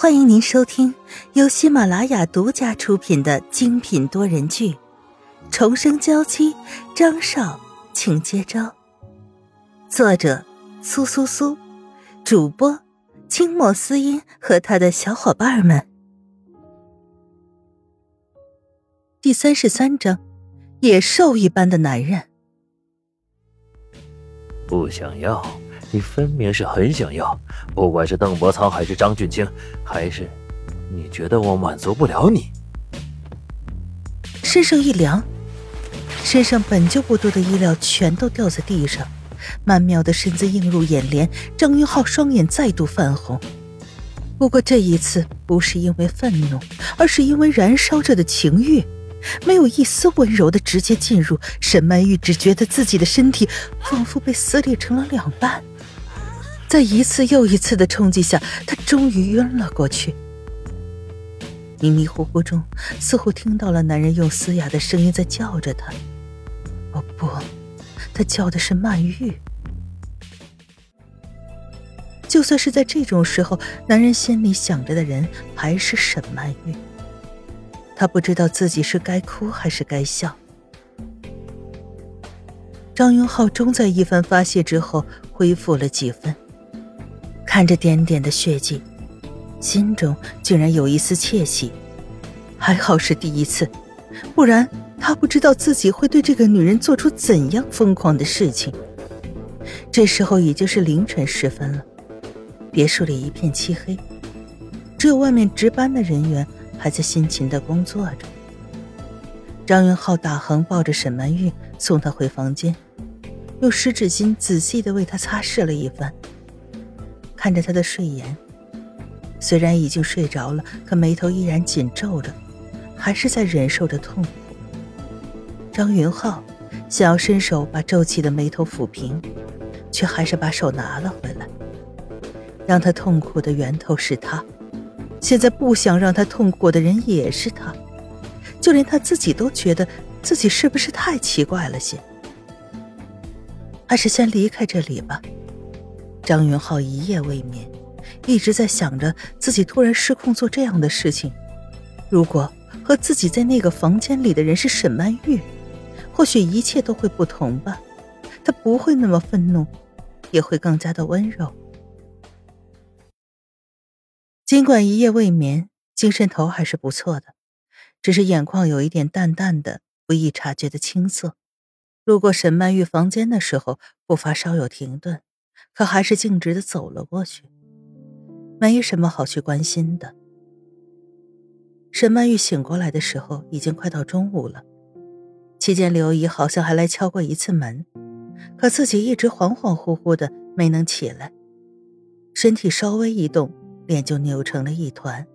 欢迎您收听由喜马拉雅独家出品的精品多人剧《重生娇妻》，张少，请接招。作者：苏苏苏，主播：清末思音和他的小伙伴们。第三十三章：野兽一般的男人。不想要。你分明是很想要，不管是邓伯苍还是张俊清，还是你觉得我满足不了你？身上一凉，身上本就不多的衣料全都掉在地上，曼妙的身子映入眼帘。张云浩双眼再度泛红，不过这一次不是因为愤怒，而是因为燃烧着的情欲。没有一丝温柔的直接进入，沈曼玉只觉得自己的身体仿佛被撕裂成了两半。在一次又一次的冲击下，他终于晕了过去。迷迷糊糊中，似乎听到了男人用嘶哑的声音在叫着他。哦不，他叫的是曼玉。就算是在这种时候，男人心里想着的人还是沈曼玉。他不知道自己是该哭还是该笑。张云浩终在一番发泄之后恢复了几分。看着点点的血迹，心中竟然有一丝窃喜。还好是第一次，不然他不知道自己会对这个女人做出怎样疯狂的事情。这时候已经是凌晨时分了，别墅里一片漆黑，只有外面值班的人员还在辛勤的工作着。张云浩打横抱着沈曼玉送她回房间，用湿纸巾仔细的为她擦拭了一番。看着他的睡颜，虽然已经睡着了，可眉头依然紧皱着，还是在忍受着痛苦。张云浩想要伸手把皱起的眉头抚平，却还是把手拿了回来。让他痛苦的源头是他，现在不想让他痛苦的人也是他，就连他自己都觉得自己是不是太奇怪了些？还是先离开这里吧。张云浩一夜未眠，一直在想着自己突然失控做这样的事情。如果和自己在那个房间里的人是沈曼玉，或许一切都会不同吧。他不会那么愤怒，也会更加的温柔。尽管一夜未眠，精神头还是不错的，只是眼眶有一点淡淡的、不易察觉的青涩。路过沈曼玉房间的时候，步伐稍有停顿。可还是径直的走了过去，没什么好去关心的。沈曼玉醒过来的时候，已经快到中午了。期间，刘姨好像还来敲过一次门，可自己一直恍恍惚惚的，没能起来。身体稍微一动，脸就扭成了一团，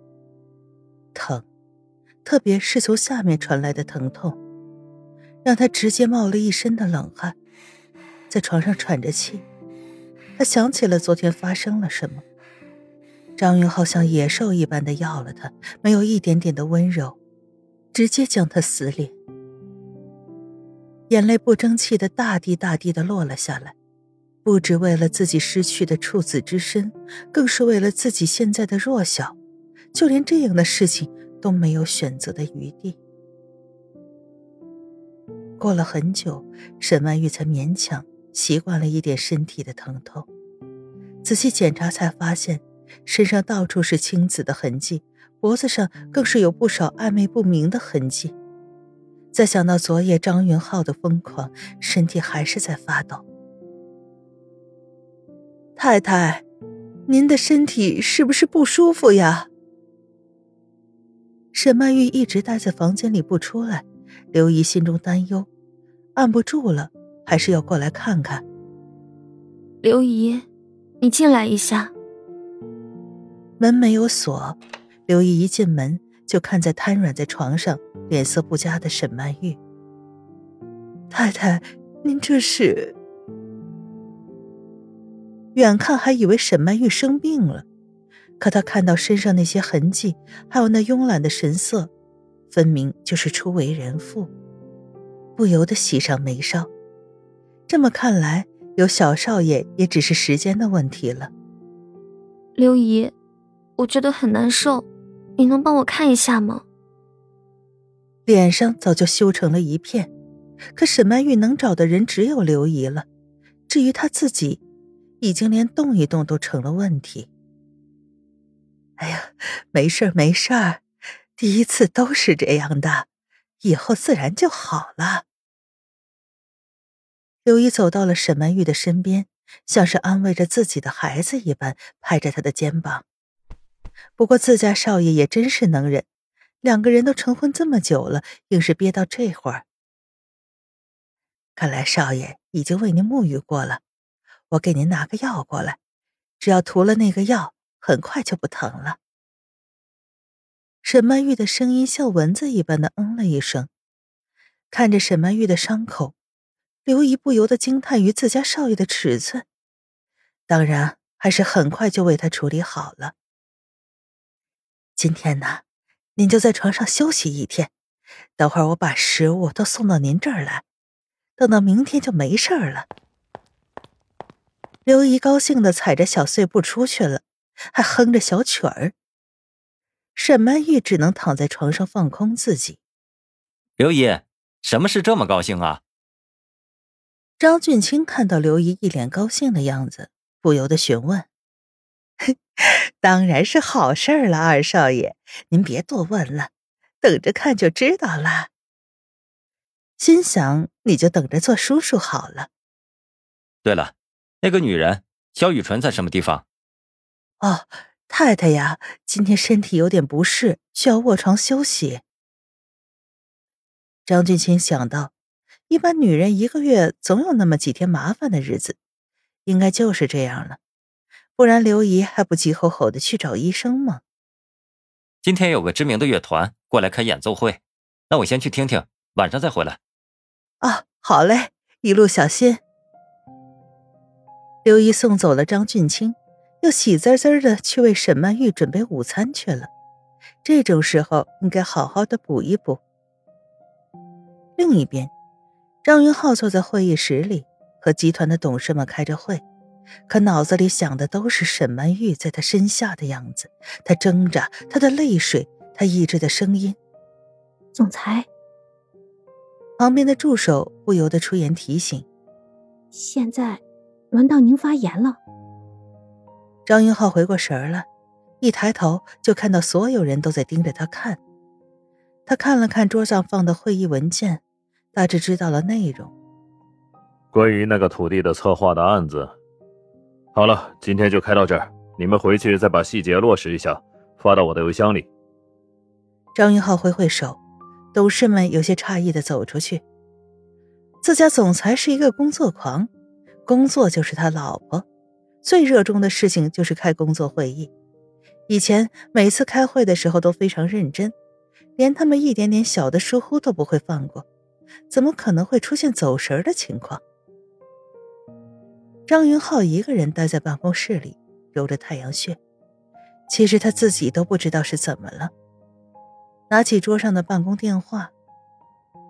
疼，特别是从下面传来的疼痛，让她直接冒了一身的冷汗，在床上喘着气。他想起了昨天发生了什么。张云浩像野兽一般的要了他，没有一点点的温柔，直接将他撕裂。眼泪不争气的大滴大滴的落了下来，不只为了自己失去的处子之身，更是为了自己现在的弱小，就连这样的事情都没有选择的余地。过了很久，沈曼玉才勉强。习惯了一点身体的疼痛，仔细检查才发现身上到处是青紫的痕迹，脖子上更是有不少暧昧不明的痕迹。再想到昨夜张云浩的疯狂，身体还是在发抖。太太，您的身体是不是不舒服呀？沈曼玉一直待在房间里不出来，刘姨心中担忧，按不住了。还是要过来看看。刘姨，你进来一下。门没有锁，刘姨一进门就看在瘫软在床上、脸色不佳的沈曼玉。太太，您这是？远看还以为沈曼玉生病了，可她看到身上那些痕迹，还有那慵懒的神色，分明就是初为人父，不由得喜上眉梢。这么看来，有小少爷也只是时间的问题了。刘姨，我觉得很难受，你能帮我看一下吗？脸上早就羞成了一片，可沈曼玉能找的人只有刘姨了，至于她自己，已经连动一动都成了问题。哎呀，没事没事儿，第一次都是这样的，以后自然就好了。刘姨走到了沈曼玉的身边，像是安慰着自己的孩子一般，拍着她的肩膀。不过自家少爷也真是能忍，两个人都成婚这么久了，硬是憋到这会儿。看来少爷已经为您沐浴过了，我给您拿个药过来，只要涂了那个药。很快就不疼了。沈曼玉的声音像蚊子一般的嗯了一声，看着沈曼玉的伤口，刘姨不由得惊叹于自家少爷的尺寸。当然，还是很快就为他处理好了。今天呢，您就在床上休息一天，等会儿我把食物都送到您这儿来，等到明天就没事儿了。刘姨高兴的踩着小碎步出去了。还哼着小曲儿，沈曼玉只能躺在床上放空自己。刘姨，什么事这么高兴啊？张俊清看到刘姨一脸高兴的样子，不由得询问：“当然是好事了，二少爷，您别多问了，等着看就知道了。”心想：“你就等着做叔叔好了。”对了，那个女人肖雨纯在什么地方？哦，太太呀，今天身体有点不适，需要卧床休息。张俊清想到，一般女人一个月总有那么几天麻烦的日子，应该就是这样了，不然刘姨还不急吼吼的去找医生吗？今天有个知名的乐团过来开演奏会，那我先去听听，晚上再回来。啊，好嘞，一路小心。刘姨送走了张俊清。又喜滋滋的去为沈曼玉准备午餐去了。这种时候应该好好的补一补。另一边，张云浩坐在会议室里，和集团的董事们开着会，可脑子里想的都是沈曼玉在他身下的样子，他挣扎，他的泪水，他抑制的声音。总裁，旁边的助手不由得出言提醒：“现在轮到您发言了。”张云浩回过神来，一抬头就看到所有人都在盯着他看。他看了看桌上放的会议文件，大致知道了内容。关于那个土地的策划的案子，好了，今天就开到这儿。你们回去再把细节落实一下，发到我的邮箱里。张云浩挥挥手，董事们有些诧异的走出去。自家总裁是一个工作狂，工作就是他老婆。最热衷的事情就是开工作会议，以前每次开会的时候都非常认真，连他们一点点小的疏忽都不会放过，怎么可能会出现走神的情况？张云浩一个人待在办公室里，揉着太阳穴，其实他自己都不知道是怎么了。拿起桌上的办公电话，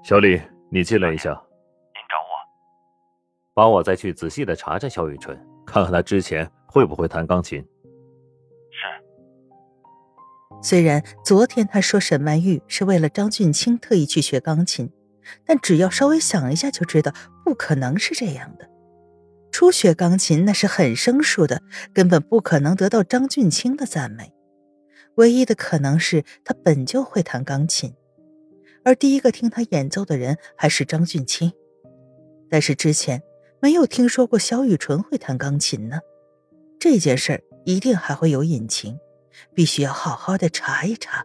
小李，你进来一下。您找我？帮我再去仔细的查查肖雨纯。看看他之前会不会弹钢琴。是。虽然昨天他说沈曼玉是为了张俊清特意去学钢琴，但只要稍微想一下就知道不可能是这样的。初学钢琴那是很生疏的，根本不可能得到张俊清的赞美。唯一的可能是他本就会弹钢琴，而第一个听他演奏的人还是张俊清。但是之前。没有听说过萧雨纯会弹钢琴呢，这件事儿一定还会有隐情，必须要好好的查一查。